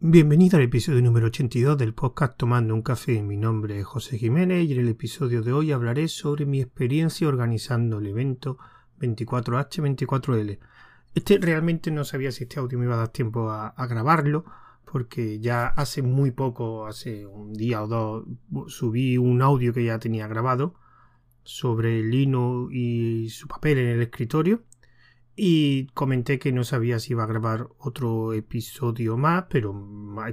Bienvenido al episodio número 82 del podcast Tomando un café. Mi nombre es José Jiménez y en el episodio de hoy hablaré sobre mi experiencia organizando el evento 24H24L. Este realmente no sabía si este audio me iba a dar tiempo a, grabarlo porque ya hace muy poco, hace un día o dos, subí un audio que ya tenía grabado sobre Lino y su papel en el escritorio y comenté que no sabía si iba a grabar otro episodio más, pero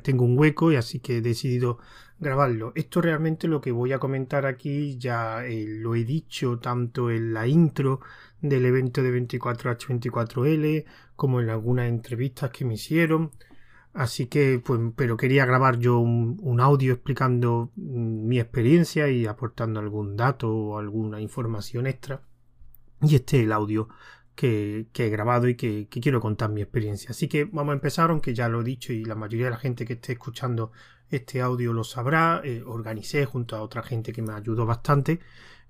tengo un hueco y así que he decidido grabarlo. Esto realmente lo que voy a comentar aquí ya eh, lo he dicho tanto en la intro del evento de 24H24L como en algunas entrevistas que me hicieron. Así que, pues, pero quería grabar yo un, un audio explicando mm, mi experiencia y aportando algún dato o alguna información extra. Y este es el audio que, he grabado y que, quiero contar mi experiencia. Así que vamos a empezar, aunque ya lo he dicho y la mayoría de la gente que esté escuchando este audio lo sabrá. Eh, organicé junto a otra gente que me ayudó bastante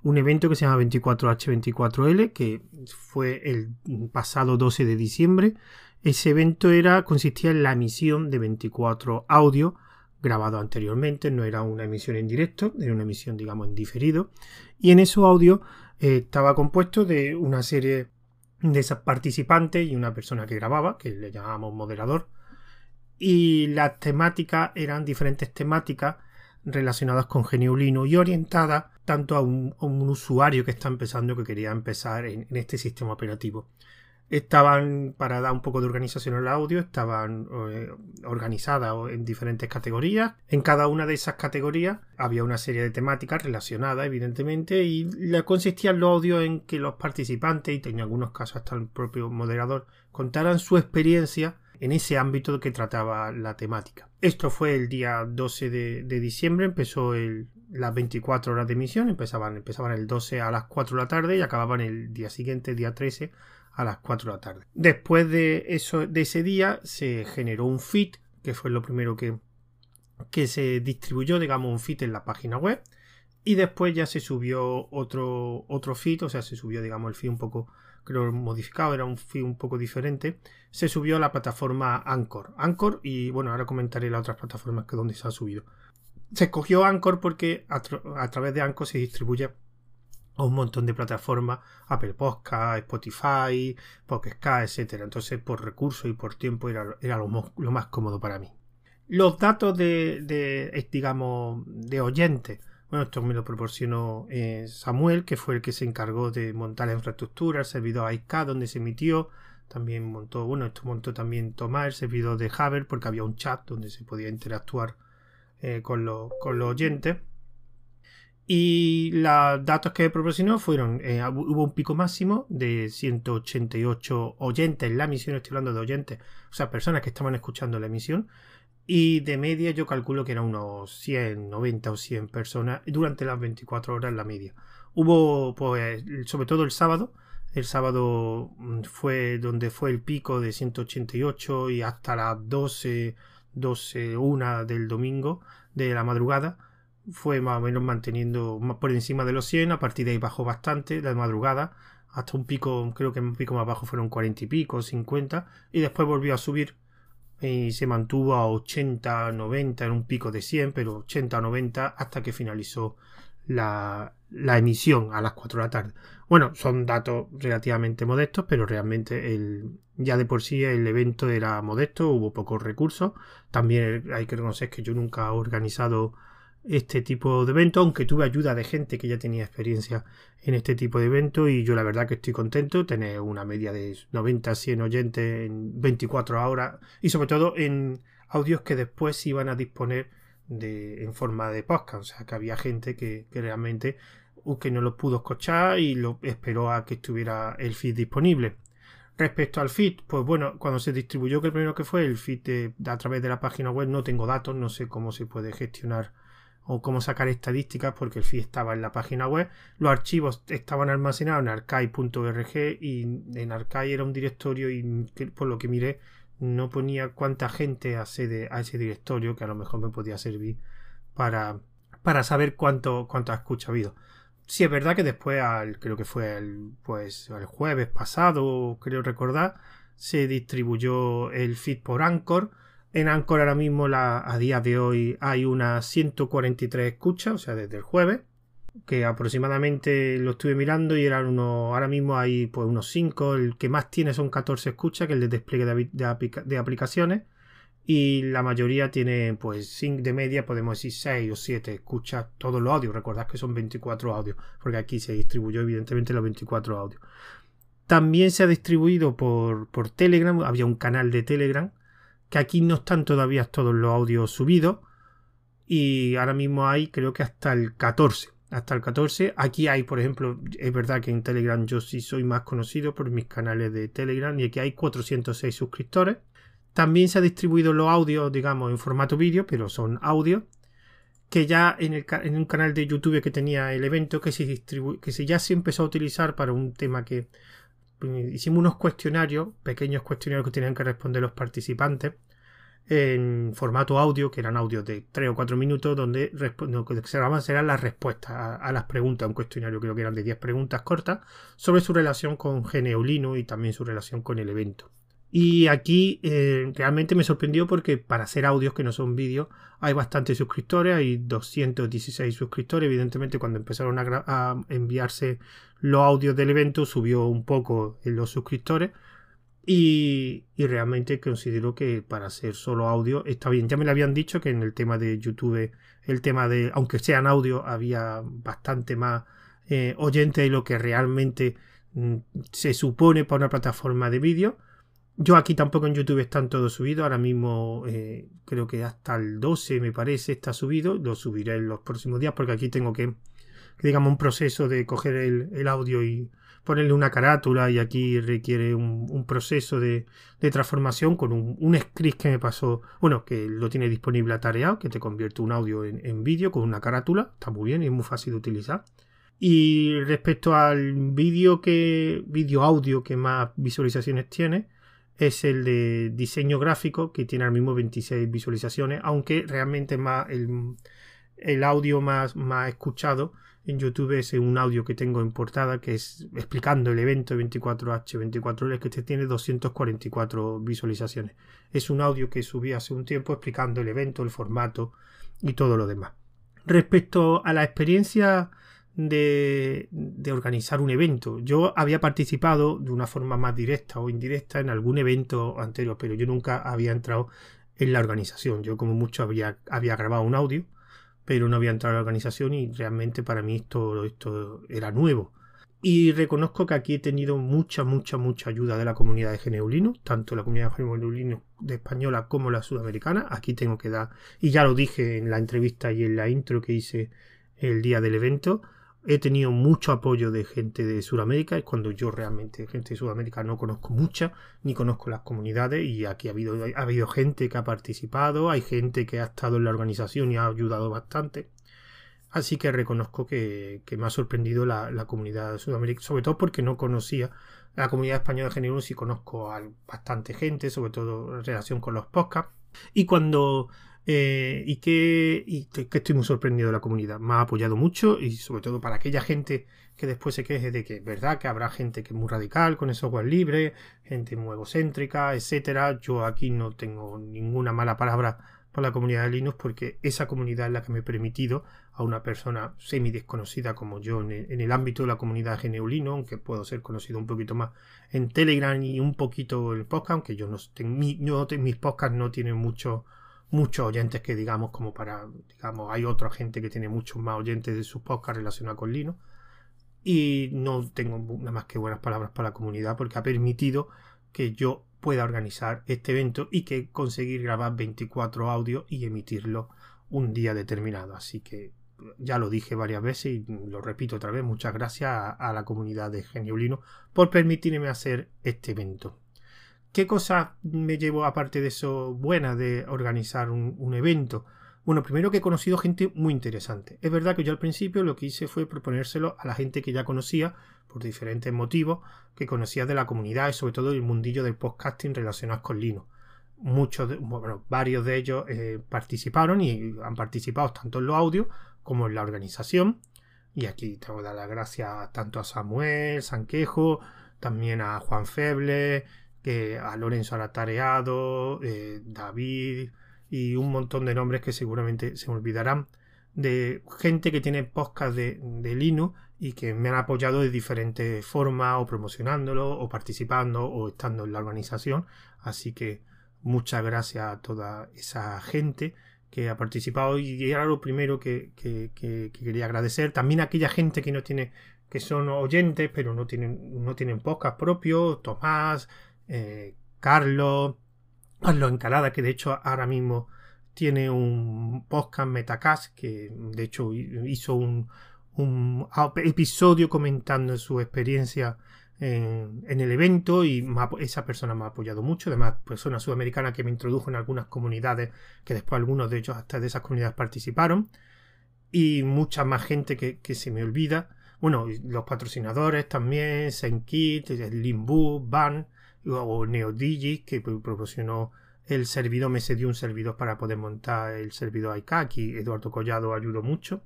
un evento que se llama 24H24L, que fue el pasado 12 de diciembre. Ese evento era, consistía en la emisión de 24 audios grabados anteriormente, no era una emisión en directo, era una emisión, digamos, en diferido. Y en esos audios eh, estaba compuesto de una serie de esas participantes y una persona que grababa, que le llamábamos moderador. Y las temáticas eran diferentes temáticas relacionadas con Geniulino y orientadas tanto a un, usuario que está empezando que quería empezar en este sistema operativo estaban, para dar un poco de organización al audio, estaban eh, organizadas en diferentes categorías. En cada una de esas categorías había una serie de temáticas relacionadas, evidentemente, y le consistían los audios en que los participantes, y en algunos casos hasta el propio moderador, contaran su experiencia en ese ámbito que trataba la temática. Esto fue el día 12 de, diciembre, empezó el, las 24 horas de emisión, empezaban, empezaban el 12 a las 4 de la tarde y acababan el día siguiente, día 13, a las 4 de la tarde. Después de, eso, de ese día se generó un feed, que fue lo primero que, que se distribuyó, digamos, un feed en la página web. Y después ya se subió otro, otro feed, o sea, se subió, digamos, el feed un poco, creo, modificado, era un feed un poco diferente. Se subió a la plataforma Anchor. Anchor, y bueno, ahora comentaré las otras plataformas que donde se ha subido. Se escogió Anchor porque a, a través de Anchor se distribuye un montón de plataformas, Apple Podcast, Spotify, Pocket etc. Entonces, por recursos y por tiempo era, lo, más cómodo para mí. Los datos de, digamos, de oyentes. Bueno, esto me lo proporcionó eh, Samuel, que fue el que se encargó de montar la infraestructura, el servidor IK, donde se emitió. También montó, bueno, esto montó también Tomás, el servidor de Haber, porque había un chat donde se podía interactuar eh, con, con los oyentes. Y los datos que proporcionó fueron, eh, hubo un pico máximo de 188 oyentes. En la emisión, estoy hablando de oyentes, o sea, personas que estaban escuchando la emisión, y de media yo calculo que eran unos 100, 90 o 100 personas durante las 24 horas la media. Hubo, pues, sobre todo el sábado, el sábado mm, fue donde fue el pico de 188 y hasta las 12, 12, 1 del domingo de la madrugada fue más o menos manteniendo por encima de los 100, a partir de ahí bajó bastante la madrugada, hasta un pico, creo que un pico más bajo fueron 40 y pico, 50, y después volvió a subir y se mantuvo a 80, 90 en un pico de 100, pero 80 90 hasta que finalizó la, la emisión a las 4 de la tarde. Bueno, son datos relativamente modestos, pero realmente el, ya de por sí el evento era modesto, hubo pocos recursos. También hay que reconocer que yo nunca he organizado este tipo de evento, aunque tuve ayuda de gente que ya tenía experiencia en este tipo de evento y yo la verdad que estoy contento, tener una media de 90 100 oyentes en 24 horas y sobre todo en audios que después iban a disponer de, en forma de podcast, o sea que había gente que, realmente uh, que no lo pudo escuchar y lo esperó a que estuviera el feed disponible. Respecto al feed, pues bueno, cuando se distribuyó que el primero que fue el feed a través de la página web no tengo datos, no sé cómo se puede gestionar o cómo sacar estadísticas porque el feed estaba en la página web. Los archivos estaban almacenados en archive.org y en archive era un directorio y por lo que miré no ponía cuánta gente accede a ese directorio que a lo mejor me podía servir para, para saber cuánto, cuánto escucha ha habido. Sí, es verdad que después, al, creo que fue el, pues, el jueves pasado, creo recordar, se distribuyó el feed por Anchor En Anchor ahora mismo, a día de hoy, hay unas 143 escuchas, o sea, desde el jueves, que aproximadamente lo estuve mirando y eran unos, ahora mismo hay pues unos 5, el que más tiene son 14 escuchas, que es el de despliegue de, aplicaciones, y la mayoría tiene pues de media podemos decir 6 o 7 escuchas todos los audios, recordad que son 24 audios, porque aquí se distribuyó evidentemente los 24 audios. También se ha distribuido por, por Telegram, había un canal de Telegram, que aquí no están todavía todos los audios subidos y ahora mismo hay creo que hasta el 14 hasta el 14 aquí hay por ejemplo es verdad que en Telegram yo sí soy más conocido por mis canales de Telegram y aquí hay 406 suscriptores. También se ha distribuido los audios digamos en formato vídeo pero son audios que ya en, el, en un canal de YouTube que tenía el evento que se que se ya se empezó a utilizar para un tema que hicimos unos cuestionarios, pequeños cuestionarios que tenían que responder los participantes en formato audio, que eran audios de 3 o 4 minutos, donde lo que se grababan eran las respuestas a, las preguntas, un cuestionario creo que eran de 10 preguntas cortas, sobre su relación con Geneulino y también su relación con el evento. Y aquí eh, realmente me sorprendió porque para hacer audios que no son vídeos hay bastantes suscriptores, hay 216 suscriptores. Evidentemente cuando empezaron a, enviarse los audios del evento subió un poco los suscriptores. Y, realmente considero que para hacer solo audio está bien. Ya me lo habían dicho que en el tema de YouTube, el tema de, aunque sean audio, había bastante más eh, oyentes de lo que realmente mm, se supone para una plataforma de vídeo. Yo aquí tampoco en YouTube están todos subidos. Ahora mismo eh, creo que hasta el 12 me parece está subido. Lo subiré en los próximos días porque aquí tengo que, digamos, un proceso de coger el, audio y ponerle una carátula y aquí requiere un, proceso de, transformación con un, script que me pasó, bueno, que lo tiene disponible a tarea, que te convierte un audio en, en vídeo con una carátula. Está muy bien y es muy fácil de utilizar. Y respecto al vídeo que vídeo audio que más visualizaciones tiene, es el de diseño gráfico, que tiene al mismo 26 visualizaciones, aunque realmente más el, audio más, más escuchado en YouTube es un audio que tengo en portada, que es explicando el evento 24H24L, que este tiene 244 visualizaciones. Es un audio que subí hace un tiempo explicando el evento, el formato y todo lo demás. Respecto a la experiencia de, organizar un evento. Yo había participado de una forma más directa o indirecta en algún evento anterior, pero yo nunca había entrado en la organización. Yo como mucho había, grabado un audio, pero no había entrado en la organización y realmente para mí esto, esto era nuevo. Y reconozco que aquí he tenido mucha, mucha, mucha ayuda de la comunidad de Geneulino, tanto la comunidad de Geneulino de española como la sudamericana. Aquí tengo que dar, y ya lo dije en la entrevista y en la intro que hice el día del evento, he tenido mucho apoyo de gente de Sudamérica, es cuando yo realmente, gente de Sudamérica, no conozco mucha, ni conozco las comunidades, y aquí ha habido, ha habido gente que ha participado, hay gente que ha estado en la organización y ha ayudado bastante. Así que reconozco que, me ha sorprendido la, comunidad Sudamérica, sobre todo porque no conocía la comunidad española de género, sí conozco a bastante gente, sobre todo en relación con los podcasts. Y cuando eh, y, que, que, estoy muy sorprendido de la comunidad. Me ha apoyado mucho y sobre todo para aquella gente que después se queje de que es verdad que habrá gente que es muy radical con el software libre, gente muy egocéntrica, etcétera. Yo aquí no tengo ninguna mala palabra para la comunidad de Linux porque esa comunidad es la que me ha permitido a una persona semi desconocida como yo en el, ámbito de la comunidad GNU aunque puedo ser conocido un poquito más en Telegram y un poquito en podcast, aunque yo no tengo, mis podcasts no tienen mucho muchos oyentes que digamos como para, digamos, hay otra gente que tiene muchos más oyentes de sus podcasts relacionados con Linux. Y no tengo nada más que buenas palabras para la comunidad porque ha permitido que yo pueda organizar este evento y que conseguir grabar 24 audios y emitirlo un día determinado. Así que ya lo dije varias veces y lo repito otra vez. Muchas gracias a, la comunidad de Geniolino por permitirme hacer este evento. ¿Qué cosas me llevo aparte de eso buena de organizar un, evento? Bueno, primero que he conocido gente muy interesante. Es verdad que yo al principio lo que hice fue proponérselo a la gente que ya conocía, por diferentes motivos, que conocía de la comunidad y sobre todo el mundillo del podcasting relacionado con Linux. Muchos, bueno, varios de ellos eh, participaron y han participado tanto en los audios como en la organización. Y aquí tengo que dar las gracias tanto a Samuel, Sanquejo, también a Juan Feble, que a Lorenzo Aratareado, eh, David y un montón de nombres que seguramente se me olvidarán de gente que tiene podcast de, de Linux y que me han apoyado de diferentes formas o promocionándolo o participando o estando en la organización así que muchas gracias a toda esa gente que ha participado y era lo primero que, quería agradecer. También a aquella gente que no tiene, que son oyentes, pero no tienen, no tienen podcast propios, Tomás, eh, Carlos, Carlos Encalada, que de hecho ahora mismo tiene un podcast Metacast, que de hecho hizo un, episodio comentando su experiencia en, el evento y esa persona me ha apoyado mucho. Además, persona sudamericana que me introdujo en algunas comunidades, que después algunos de ellos hasta de esas comunidades participaron. Y mucha más gente que, se me olvida. Bueno, los patrocinadores también, Senkit, Limbu, Ban o NeoDigi, que proporcionó el servidor, me cedió un servidor para poder montar el servidor y Eduardo Collado ayudó mucho.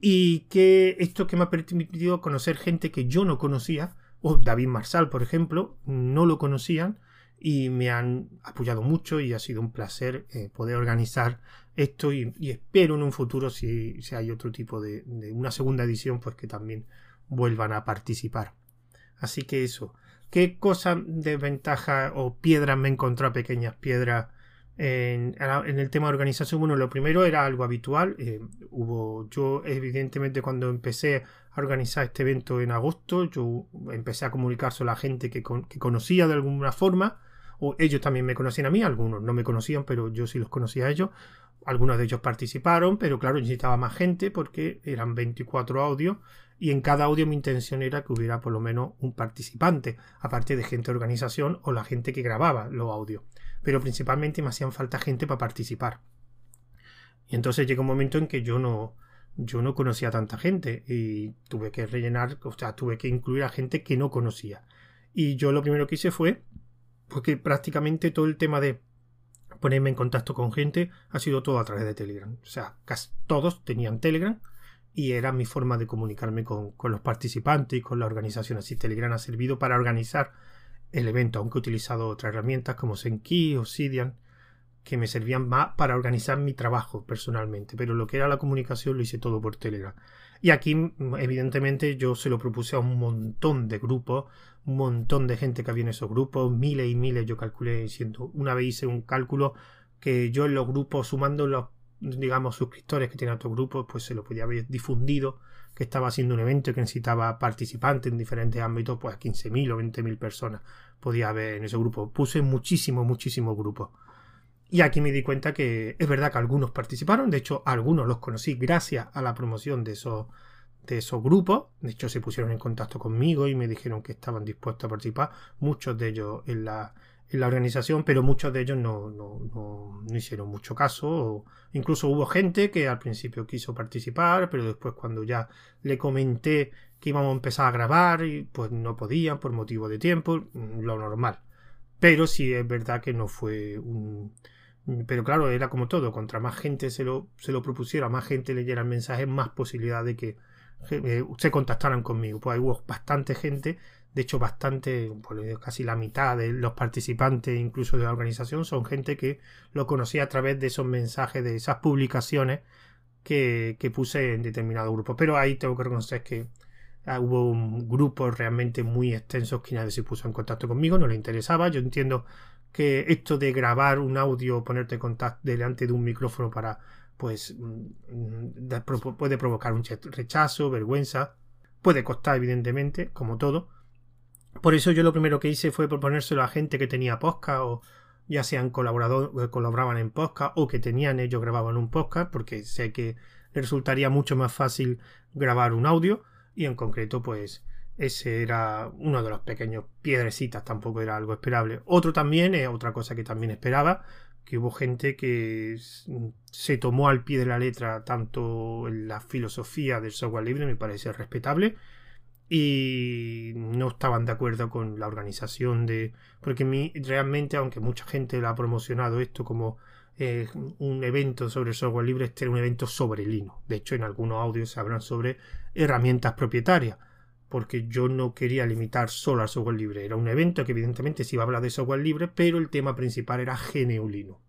Y que esto que me ha permitido conocer gente que yo no conocía, o David Marsal, por ejemplo, no lo conocían y me han apoyado mucho y ha sido un placer eh, poder organizar esto y, espero en un futuro si, si hay otro tipo de, de, una segunda edición pues que también vuelvan a participar. Así que eso qué cosa de ventaja o piedras me encontró pequeñas piedras en, el tema de organización, bueno, lo primero era algo habitual. Eh, hubo, yo evidentemente cuando empecé a organizar este evento en agosto, yo empecé a comunicar a la gente que, que, conocía de alguna forma, o ellos también me conocían a mí, algunos no me conocían, pero yo sí los conocía a ellos. Algunos de ellos participaron, pero claro, necesitaba más gente porque eran 24 audios y en cada audio mi intención era que hubiera por lo menos un participante, aparte de gente de organización o la gente que grababa los audios pero principalmente me hacían falta gente para participar. Y entonces llegó un momento en que yo no, yo no conocía a tanta gente y tuve que rellenar, o sea, tuve que incluir a gente que no conocía. Y yo lo primero que hice fue, porque prácticamente todo el tema de ponerme en contacto con gente ha sido todo a través de Telegram. O sea, casi todos tenían Telegram y era mi forma de comunicarme con, con los participantes y con la organización. Así Telegram ha servido para organizar el evento, aunque he utilizado otras herramientas como Senki, Obsidian, que me servían más para organizar mi trabajo personalmente, pero lo que era la comunicación lo hice todo por Telegram. Y aquí, mm, evidentemente, yo se lo propuse a un montón de grupos, un montón de gente que había en esos grupos, miles y miles, yo calculé, siendo, una vez hice un cálculo que yo en los grupos, sumando los, digamos, suscriptores que tiene otros grupos, pues se lo podía haber difundido que estaba haciendo un evento que necesitaba participantes en diferentes ámbitos, pues 15.000 o 20.000 personas podía haber en ese grupo. Puse muchísimos, muchísimos grupos. Y aquí me di cuenta que es verdad que algunos participaron, de hecho algunos los conocí gracias a la promoción de esos, de esos grupos, de hecho se pusieron en contacto conmigo y me dijeron que estaban dispuestos a participar, muchos de ellos en la, la organización, pero muchos de ellos no, no, no, hicieron mucho caso. incluso hubo gente que al principio quiso participar, pero después cuando ya le comenté que íbamos a empezar a grabar, pues no podían por motivo de tiempo, lo normal. Pero sí es verdad que no fue un... Pero claro, era como todo, contra más gente se lo, se lo propusiera, más gente leyera el mensaje, más posibilidad de que eh, se contactaran conmigo. Pues hubo bastante gente de hecho, bastante, casi la mitad de los participantes, incluso de la organización, son gente que lo conocía a través de esos mensajes, de esas publicaciones que, puse en determinado grupo. Pero ahí tengo que reconocer que ah, hubo un grupo realmente muy extenso que nadie se puso en contacto conmigo, no le interesaba. Yo entiendo que esto de grabar un audio, ponerte en contacto delante de un micrófono para, pues, mm, puede provocar un rechazo, vergüenza. Puede costar, evidentemente, como todo por eso yo lo primero que hice fue proponérselo a gente que tenía podcast o ya sean colaboradores, colaboraban en podcast o que tenían ellos grababan un podcast, porque sé que le resultaría mucho más fácil grabar un audio y en concreto pues ese era uno de los pequeños piedrecitas, tampoco era algo esperable. Otro también, es otra cosa que también esperaba, que hubo gente que se tomó al pie de la letra tanto en la filosofía del software libre, me parece respetable, y no estaban de acuerdo con la organización de porque realmente aunque mucha gente lo ha promocionado esto como eh, un evento sobre software libre este era un evento sobre Linux de hecho en algunos audios se hablan sobre herramientas propietarias porque yo no quería limitar solo al software libre. Era un evento que evidentemente se iba a hablar de software libre, pero el tema principal era GNU Linux.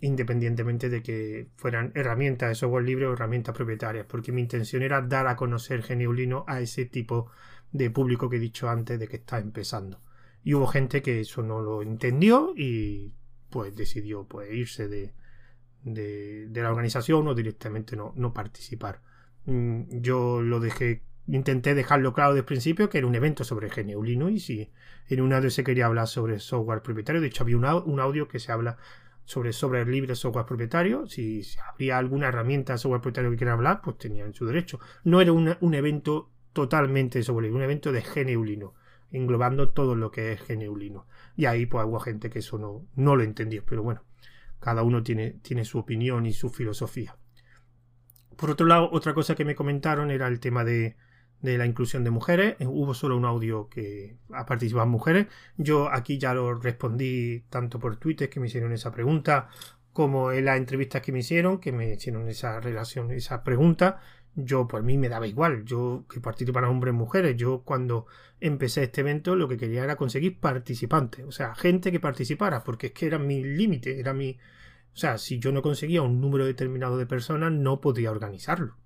Independientemente de que fueran herramientas de software libre o herramientas propietarias, porque mi intención era dar a conocer GNU Linux a ese tipo de público que he dicho antes de que está empezando. Y hubo gente que eso no lo entendió y pues decidió pues irse de, de, la organización o directamente no, no participar. Mm, yo lo dejé intenté dejarlo claro desde el principio que era un evento sobre GNU Linux y si en un audio se quería hablar sobre software propietario, de hecho había un, audio que se habla sobre software libre, software propietario, si, habría alguna herramienta software propietario que quiera hablar, pues tenían su derecho. No era un, evento totalmente libre, un evento de GNU englobando todo lo que es GNU. Y ahí pues hubo gente que eso no, no lo entendió, pero bueno, cada uno tiene, tiene su opinión y su filosofía. Por otro lado, otra cosa que me comentaron era el tema de, de la inclusión de mujeres. Eh, hubo solo un audio que ha participado mujeres. Yo aquí ya lo respondí tanto por Twitter que me hicieron esa pregunta, como en las entrevistas que me hicieron, que me hicieron esa relación, esa pregunta. Yo, por mí me daba igual. Yo que participaran hombres y mujeres. Yo cuando empecé este evento lo que quería era conseguir participantes. O sea, gente que participara, porque es que era mi límite, era mi... O sea, si yo no conseguía un número determinado de personas, no podía organizarlo.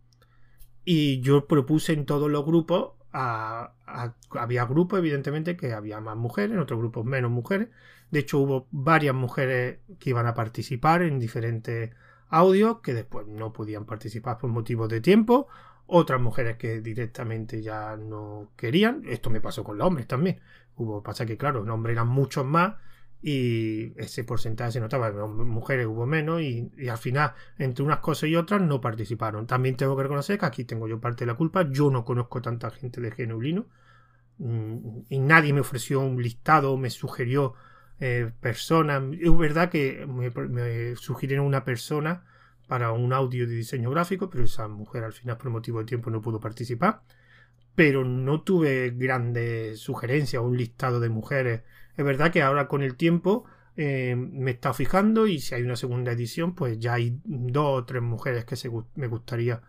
Y yo propuse en todos los grupos, había grupos evidentemente que había más mujeres, en otros grupos menos mujeres. De hecho hubo varias mujeres que iban a participar en diferentes audios que después no podían participar por motivos de tiempo. Otras mujeres que directamente ya no querían. Esto me pasó con los hombres también. Hubo, pasa que claro, los hombres eran muchos más y ese porcentaje se notaba, mujeres hubo menos y, al final entre unas cosas y otras no participaron. También tengo que reconocer que aquí tengo yo parte de la culpa, yo no conozco tanta gente de Geneulino mm, y nadie me ofreció un listado, me sugirió eh, personas. Es verdad que me, me, sugirieron una persona para un audio de diseño gráfico, pero esa mujer al final por motivo de tiempo no pudo participar. Pero no tuve grandes sugerencias o un listado de mujeres es verdad que ahora con el tiempo eh, me he estado fijando y si hay una segunda edición, pues ya hay dos o tres mujeres que me gustaría,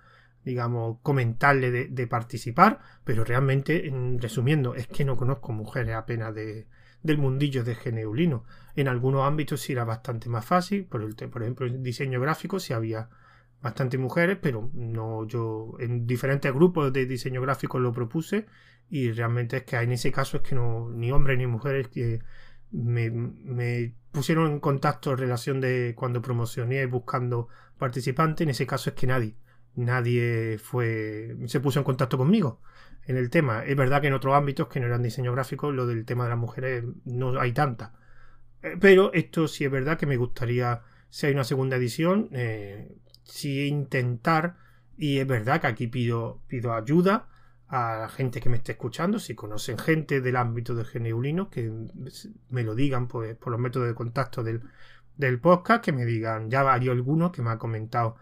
digamos, comentarle de, participar, pero realmente, resumiendo, es que no conozco mujeres apenas de, del mundillo de Geneulino. En algunos ámbitos sí era bastante más fácil, por, el, por ejemplo, en diseño gráfico sí había bastante mujeres, pero no yo en diferentes grupos de diseño gráfico lo propuse y realmente es que en ese caso es que no ni hombres ni mujeres que me, pusieron en contacto en relación de cuando promocioné buscando participantes en ese caso es que nadie nadie fue se puso en contacto conmigo en el tema. Es verdad que en otros ámbitos que no eran diseño gráfico lo del tema de las mujeres no hay tanta. Eh, pero esto sí es verdad que me gustaría si hay una segunda edición eh, sí intentar y es verdad que aquí pido pido ayuda a la gente que me esté escuchando, si conocen gente del ámbito de Geneulino, que me lo digan pues, por los métodos de contacto del, del podcast, que me digan, ya hay algunos que me han comentado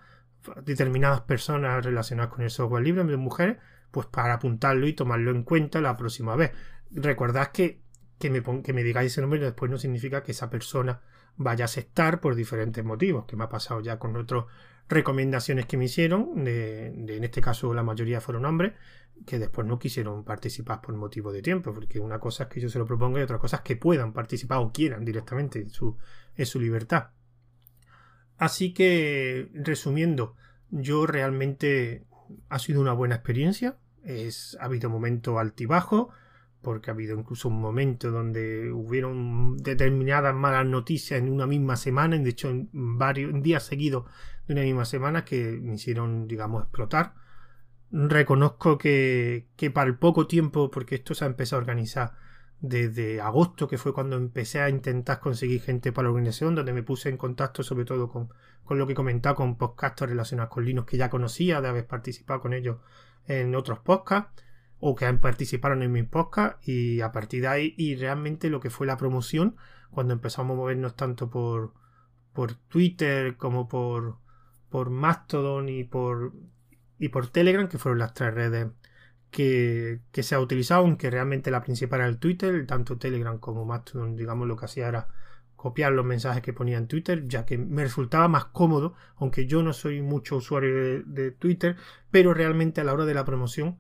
determinadas personas relacionadas con el software libre, de mujeres, pues para apuntarlo y tomarlo en cuenta la próxima vez. Recordad que, que, me, que me digáis ese nombre después no significa que esa persona vaya a aceptar por diferentes motivos, que me ha pasado ya con otros recomendaciones que me hicieron, en este caso la mayoría fueron hombres, que después no quisieron participar por motivo de tiempo, porque una cosa es que yo se lo proponga y otra cosa es que puedan participar o quieran directamente, en su, su libertad. Así que, resumiendo, yo realmente ha sido una buena experiencia, es, ha habido momentos altibajos, porque ha habido incluso un momento donde hubieron determinadas malas noticias en una misma semana, de hecho en varios días seguidos de una misma semana que me hicieron, digamos, explotar. Reconozco que, que para el poco tiempo, porque esto se ha empezado a organizar desde agosto, que fue cuando empecé a intentar conseguir gente para la organización, donde me puse en contacto sobre todo con, con lo que comentaba, con podcasts relacionados con Linux que ya conocía, de haber participado con ellos en otros podcasts o que han participado en mis podcasts y a partir de ahí y realmente lo que fue la promoción cuando empezamos a movernos tanto por, por Twitter como por, por Mastodon y por, y por Telegram, que fueron las tres redes que, se ha utilizado, aunque realmente la principal era el Twitter, tanto Telegram como Mastodon, digamos, lo que hacía era copiar los mensajes que ponía en Twitter, ya que me resultaba más cómodo, aunque yo no soy mucho usuario de Twitter, pero realmente a la hora de la promoción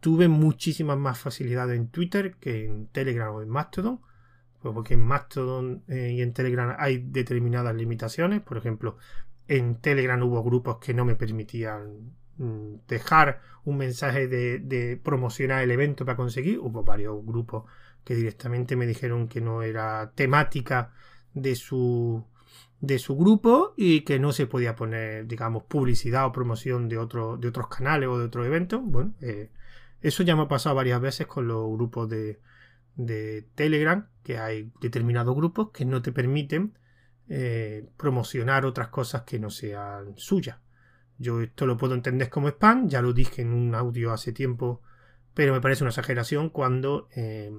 tuve muchísimas más facilidades en Twitter que en Telegram o en Mastodon. Pues porque en Mastodon eh, y en Telegram hay determinadas limitaciones. Por ejemplo, en Telegram hubo grupos que no me permitían mm, dejar un mensaje de, promocionar el evento para conseguir. Hubo varios grupos que directamente me dijeron que no era temática de su de su grupo y que no se podía poner, digamos, publicidad o promoción de, de otros canales o de otros eventos. Bueno, eh, eso ya me ha pasado varias veces con los grupos de, de Telegram, que hay determinados grupos que no te permiten eh, promocionar otras cosas que no sean suyas. Yo esto lo puedo entender como spam, ya lo dije en un audio hace tiempo, pero me parece una exageración cuando eh,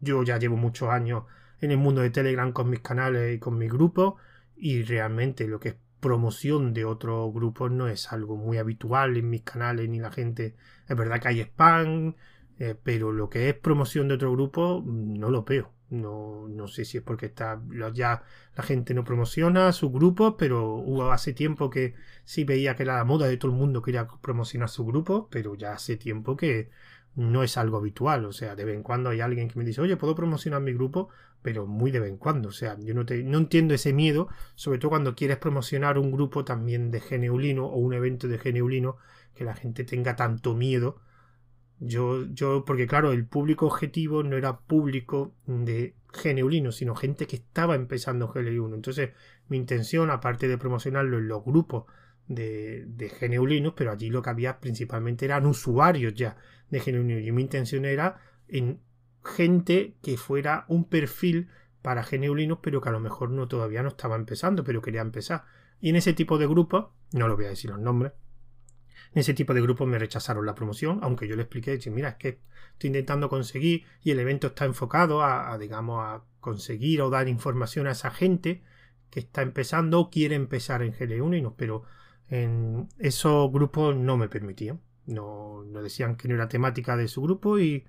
yo ya llevo muchos años en el mundo de Telegram con mis canales y con mis grupos y realmente lo que es promoción de otros grupos no es algo muy habitual en mis canales ni la gente. Es verdad que hay spam eh, pero lo que es promoción de otro grupo mm, no lo veo. No, no sé si es porque está ya la gente no promociona su grupo pero hubo hace tiempo que sí veía que era la moda de todo el mundo quería promocionar su grupo pero ya hace tiempo que no es algo habitual. O sea, de vez en cuando hay alguien que me dice, oye, ¿puedo promocionar mi grupo? Pero muy de vez en cuando. O sea, yo no, te, no entiendo ese miedo, sobre todo cuando quieres promocionar un grupo también de geneulino o un evento de geneulino, que la gente tenga tanto miedo. Yo, yo, porque claro, el público objetivo no era público de geneulino, sino gente que estaba empezando GL1. Entonces, mi intención, aparte de promocionarlo en los grupos de, de geneulinos, pero allí lo que había principalmente eran usuarios ya de geneulinos. Y mi intención era en gente que fuera un perfil para geneulinos, pero que a lo mejor no todavía no estaba empezando, pero quería empezar. Y en ese tipo de grupos, no lo voy a decir los nombres, en ese tipo de grupos me rechazaron la promoción, aunque yo le expliqué, mira, es que estoy intentando conseguir y el evento está enfocado a, a, digamos, a conseguir o dar información a esa gente que está empezando o quiere empezar en GL1, pero en esos grupos no me permitían. No, no decían que no era temática de su grupo y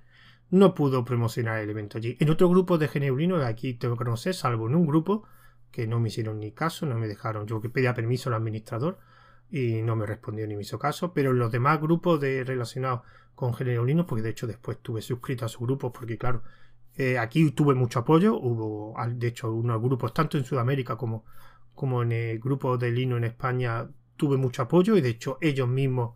no pudo promocionar el evento allí. En otro grupo de Geneulino, aquí tengo que conocer, salvo en un grupo que no me hicieron ni caso, no me dejaron. Yo que pedía permiso al administrador y no me respondió ni me hizo caso. Pero en los demás grupos de, relacionados con Geneulino, porque de hecho después estuve suscrito a su grupo, porque claro, eh, aquí tuve mucho apoyo. Hubo, de hecho, unos grupos tanto en Sudamérica como, como en el grupo de Lino en España tuve mucho apoyo y de hecho ellos mismos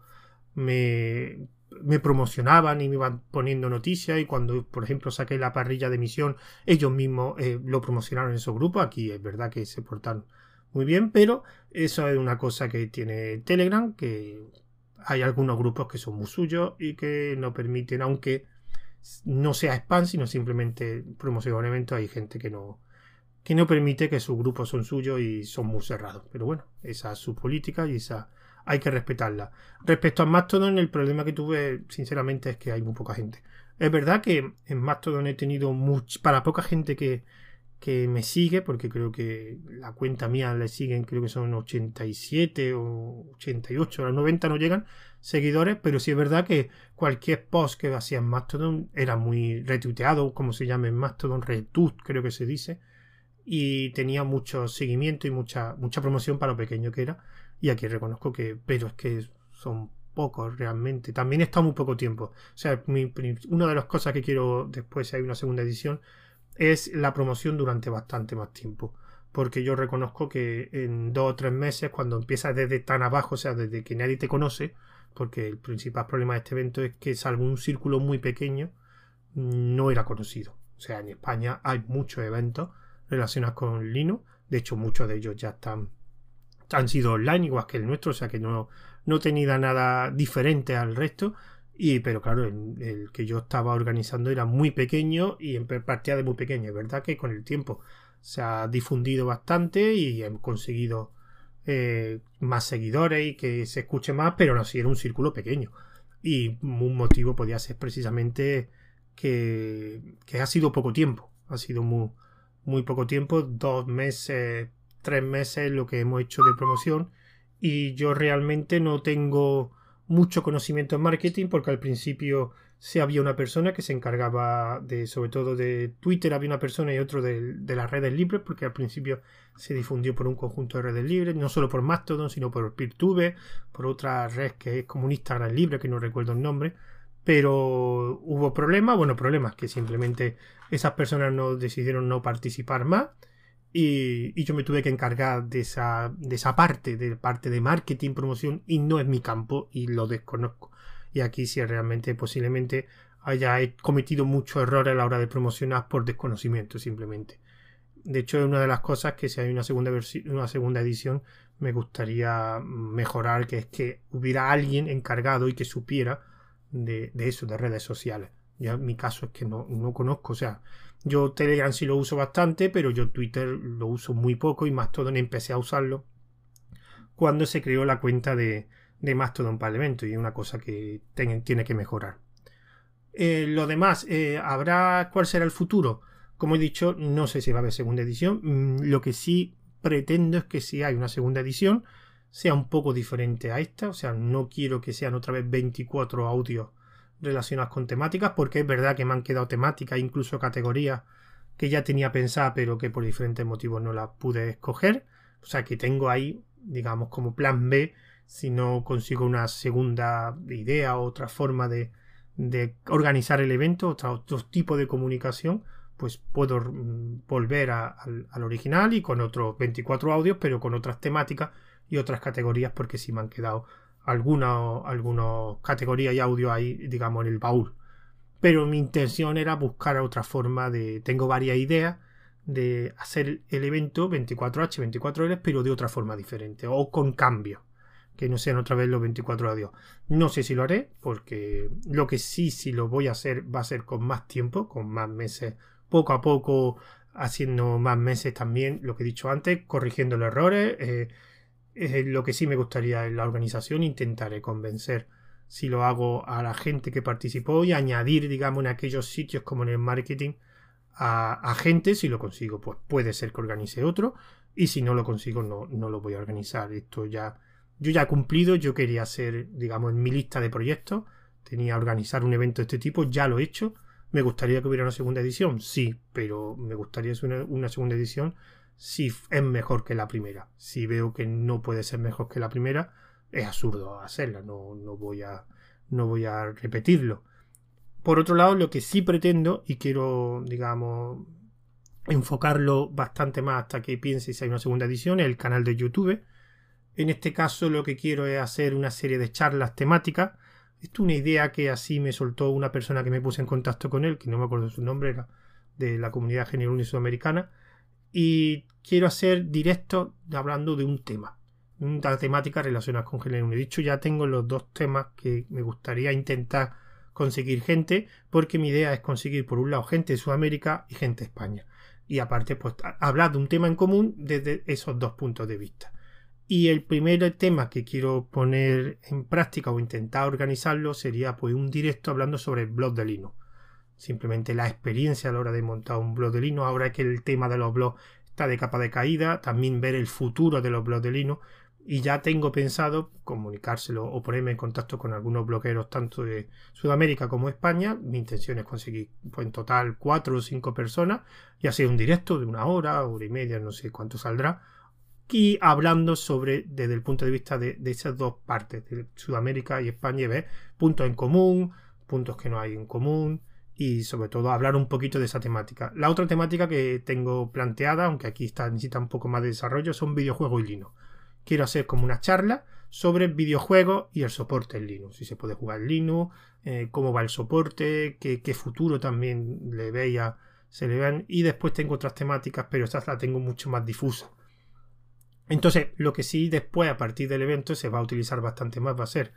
me, me promocionaban y me iban poniendo noticias. Y cuando por ejemplo saqué la parrilla de emisión ellos mismos eh, lo promocionaron en su grupo aquí es verdad que se portan muy bien pero eso es una cosa que tiene Telegram que hay algunos grupos que son muy suyos y que no permiten aunque no sea spam sino simplemente evento hay gente que no que no permite que sus grupos son suyos y son muy cerrados. Pero bueno, esa es su política y esa hay que respetarla. Respecto a Mastodon, el problema que tuve, sinceramente, es que hay muy poca gente. Es verdad que en Mastodon he tenido para poca gente que, que me sigue, porque creo que la cuenta mía le siguen, creo que son 87 o 88, a los 90 no llegan seguidores, pero sí es verdad que cualquier post que hacía en Mastodon era muy retuiteado, como se llama en Mastodon, retweet creo que se dice, y tenía mucho seguimiento y mucha, mucha promoción para lo pequeño que era. Y aquí reconozco que, pero es que son pocos realmente. También está muy poco tiempo. O sea, una de las cosas que quiero después, si hay una segunda edición, es la promoción durante bastante más tiempo. Porque yo reconozco que en dos o tres meses, cuando empiezas desde tan abajo, o sea, desde que nadie te conoce, porque el principal problema de este evento es que, salvo un círculo muy pequeño, no era conocido. O sea, en España hay muchos eventos relacionadas con Linux. De hecho, muchos de ellos ya están han sido online, igual que el nuestro, o sea que no, no tenía nada diferente al resto. Y, pero claro, el, que yo estaba organizando era muy pequeño y en partida de muy pequeño. Es verdad que con el tiempo se ha difundido bastante y hemos conseguido eh, más seguidores y que se escuche más, pero no, si era un círculo pequeño. Y un motivo podía ser precisamente que, que ha sido poco tiempo. Ha sido muy, muy poco tiempo, dos meses, tres meses lo que hemos hecho de promoción. Y yo realmente no tengo mucho conocimiento en marketing porque al principio se había una persona que se encargaba de sobre todo de Twitter había una persona y otro de, de, las redes libres porque al principio se difundió por un conjunto de redes libres no solo por Mastodon sino por Peertube por otra red que es como un Instagram libre que no recuerdo el nombre pero hubo problemas, bueno, problemas que simplemente esas personas no decidieron no participar más y, yo me tuve que encargar de esa, de esa parte, de parte de marketing, promoción y no es mi campo y lo desconozco. Y aquí sí realmente posiblemente haya cometido muchos errores a la hora de promocionar por desconocimiento simplemente. De hecho, es una de las cosas que si hay una segunda, una segunda edición me gustaría mejorar, que es que hubiera alguien encargado y que supiera de, eso, de redes sociales. Ya mi caso es que no, no conozco, o sea, yo Telegram sí lo uso bastante, pero yo Twitter lo uso muy poco y Mastodon empecé a usarlo cuando se creó la cuenta de, de Mastodon evento y es una cosa que tiene que mejorar. Eh, lo demás, eh, ¿habrá cuál será el futuro? Como he dicho, no sé si va a haber segunda edición. Mm, lo que sí pretendo es que si hay una segunda edición sea un poco diferente a esta. O sea, no quiero que sean otra vez 24 audios relacionadas con temáticas, porque es verdad que me han quedado temáticas, incluso categorías que ya tenía pensada, pero que por diferentes motivos no las pude escoger. O sea que tengo ahí, digamos, como plan B, si no consigo una segunda idea o otra forma de, de organizar el evento, otro, otro, tipo de comunicación, pues puedo mm, volver al, al, original y con otros 24 audios, pero con otras temáticas y otras categorías, porque si me han quedado algunas categorías y audio ahí, digamos, en el baúl. Pero mi intención era buscar otra forma de. Tengo varias ideas de hacer el evento 24H, 24 horas, pero de otra forma diferente o con cambio que no sean otra vez los 24 audios. No sé si lo haré, porque lo que sí, si lo voy a hacer, va a ser con más tiempo, con más meses, poco a poco, haciendo más meses también, lo que he dicho antes, corrigiendo los errores. Eh, lo que sí me gustaría en la organización, intentaré convencer si lo hago a la gente que participó y añadir, digamos, en aquellos sitios como en el marketing a, gente, si lo consigo, pues puede ser que organice otro y si no lo consigo no, no lo voy a organizar. Esto ya, yo ya he cumplido, yo quería hacer, digamos, en mi lista de proyectos, tenía organizar un evento de este tipo, ya lo he hecho. ¿Me gustaría que hubiera una segunda edición? Sí, pero me gustaría una, una segunda edición si es mejor que la primera. Si veo que no puede ser mejor que la primera, es absurdo hacerla, no, no, voy, a, no voy a repetirlo. Por otro lado, lo que sí pretendo, y quiero, digamos, enfocarlo bastante más hasta que piense si hay una segunda edición, es el canal de YouTube. En este caso lo que quiero es hacer una serie de charlas temáticas. Esto es una idea que así me soltó una persona que me puse en contacto con él, que no me acuerdo su nombre, era de la comunidad general sudamericana y quiero hacer directo hablando de un tema, una temática relacionada con Género He dicho, ya tengo los dos temas que me gustaría intentar conseguir gente, porque mi idea es conseguir por un lado gente de Sudamérica y gente de España. Y aparte, pues hablar de un tema en común desde esos dos puntos de vista. Y el primer tema que quiero poner en práctica o intentar organizarlo sería pues un directo hablando sobre el blog de Linux simplemente la experiencia a la hora de montar un blog de Linux. Ahora que el tema de los blogs está de capa de caída, también ver el futuro de los blogs de Linux. Y ya tengo pensado comunicárselo o ponerme en contacto con algunos blogueros tanto de Sudamérica como España. Mi intención es conseguir pues, en total cuatro o cinco personas, ya sea un directo de una hora, hora y media, no sé cuánto saldrá, y hablando sobre desde el punto de vista de, de esas dos partes, de Sudamérica y España, y ver puntos en común, puntos que no hay en común, y sobre todo hablar un poquito de esa temática. La otra temática que tengo planteada, aunque aquí está, necesita un poco más de desarrollo, son videojuegos y Linux. Quiero hacer como una charla sobre videojuegos y el soporte en Linux. Si se puede jugar en Linux, eh, cómo va el soporte, qué, futuro también le veía, se le ven. Y después tengo otras temáticas, pero estas las tengo mucho más difusas. Entonces, lo que sí después, a partir del evento, se va a utilizar bastante más, va a ser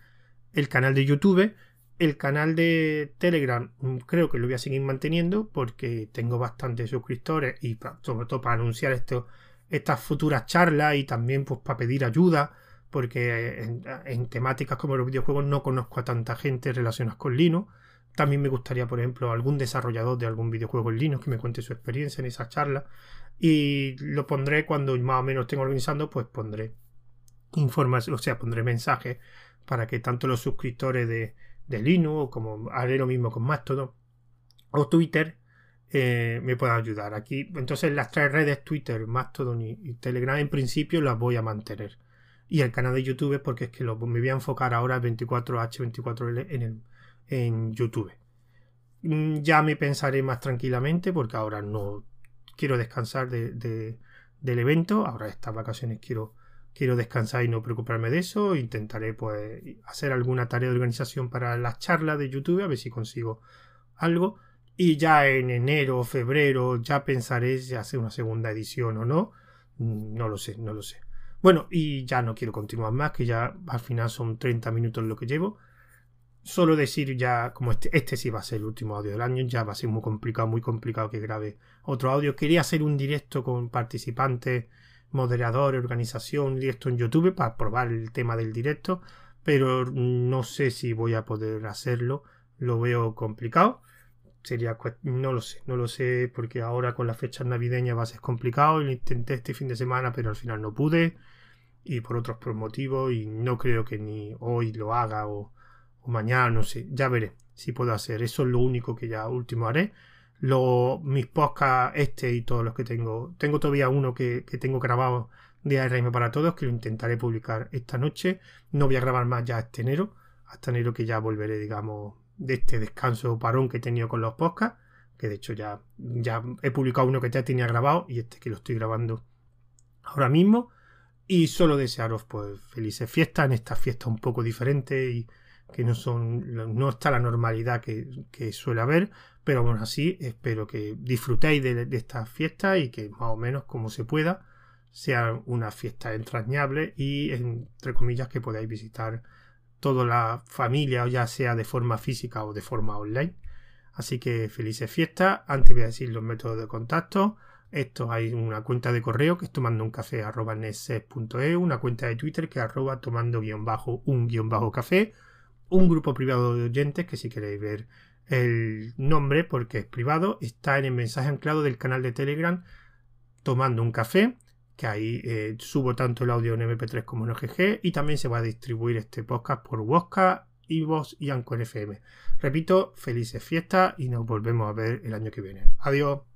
el canal de YouTube, el canal de Telegram mm, creo que lo voy a seguir manteniendo porque tengo bastantes suscriptores y sobre todo para anunciar esto, estas futuras charlas y también pues para pedir ayuda porque en, temáticas como los videojuegos no conozco a tanta gente relacionada con Linux. También me gustaría, por ejemplo, algún desarrollador de algún videojuego en Linux que me cuente su experiencia en esa charla. Y lo pondré cuando más o menos estén organizando, pues pondré información, o sea, pondré mensajes para que tanto los suscriptores de, de Linux, como haré lo mismo con Mastodon o Twitter, eh, me puedan ayudar. Aquí, entonces las tres redes, Twitter, Mastodon y, Telegram, en principio las voy a mantener. Y el canal de YouTube, porque es que lo, me voy a enfocar ahora 24H, 24L en el, en YouTube. Mm, ya me pensaré más tranquilamente porque ahora no quiero descansar de, del evento. Ahora estas vacaciones quiero, quiero descansar y no preocuparme de eso. Intentaré pues hacer alguna tarea de organización para las charlas de YouTube a ver si consigo algo. Y ya en enero febrero ya pensaré si hacer una segunda edición o no. No lo sé, no lo sé. Bueno, y ya no quiero continuar más, que ya al final son 30 minutos lo que llevo. Solo decir ya, como este, este sí va a ser el último audio del año, ya va a ser muy complicado, muy complicado que grabe otro audio. Quería hacer un directo con participantes, moderadores, organización, directo en YouTube para probar el tema del directo, pero no sé si voy a poder hacerlo. Lo veo complicado sería no lo sé, no lo sé porque ahora con las fechas navideñas va a ser complicado. Lo intenté este fin de semana, pero al final no pude y por otros motivos y no creo que ni hoy lo haga o, mañana, no sé, ya veré si puedo hacer. Eso es lo único que ya último haré. Lo, mis podcasts, este y todos los que tengo, tengo todavía uno que, que tengo grabado de ARM para todos, que lo intentaré publicar esta noche. No voy a grabar más ya este enero, hasta enero que ya volveré, digamos, de este descanso o parón que he tenido con los podcasts, que de hecho ya, ya he publicado uno que ya tenía grabado y este que lo estoy grabando ahora mismo. Y solo desearos pues felices fiestas en estas fiestas un poco diferentes y que no son no está la normalidad que, que suele haber, pero aún así espero que disfrutéis de, de estas fiestas y que más o menos como se pueda sea una fiesta entrañable y entre comillas que podáis visitar toda la familia, ya sea de forma física o de forma online. Así que felices fiestas. Antes voy a decir los métodos de contacto. Esto hay una cuenta de correo que es tomando un café arroba e, una cuenta de Twitter que arroba tomando guion bajo un guion bajo café, un grupo privado de oyentes que si queréis ver el nombre porque es privado está en el mensaje anclado del canal de Telegram tomando un café que ahí eh, subo tanto el audio en MP3 como en OGG y también se va a distribuir este podcast por Wosca, Ivos y Anchor FM. Repito, felices fiestas y nos volvemos a ver el año que viene. Adiós.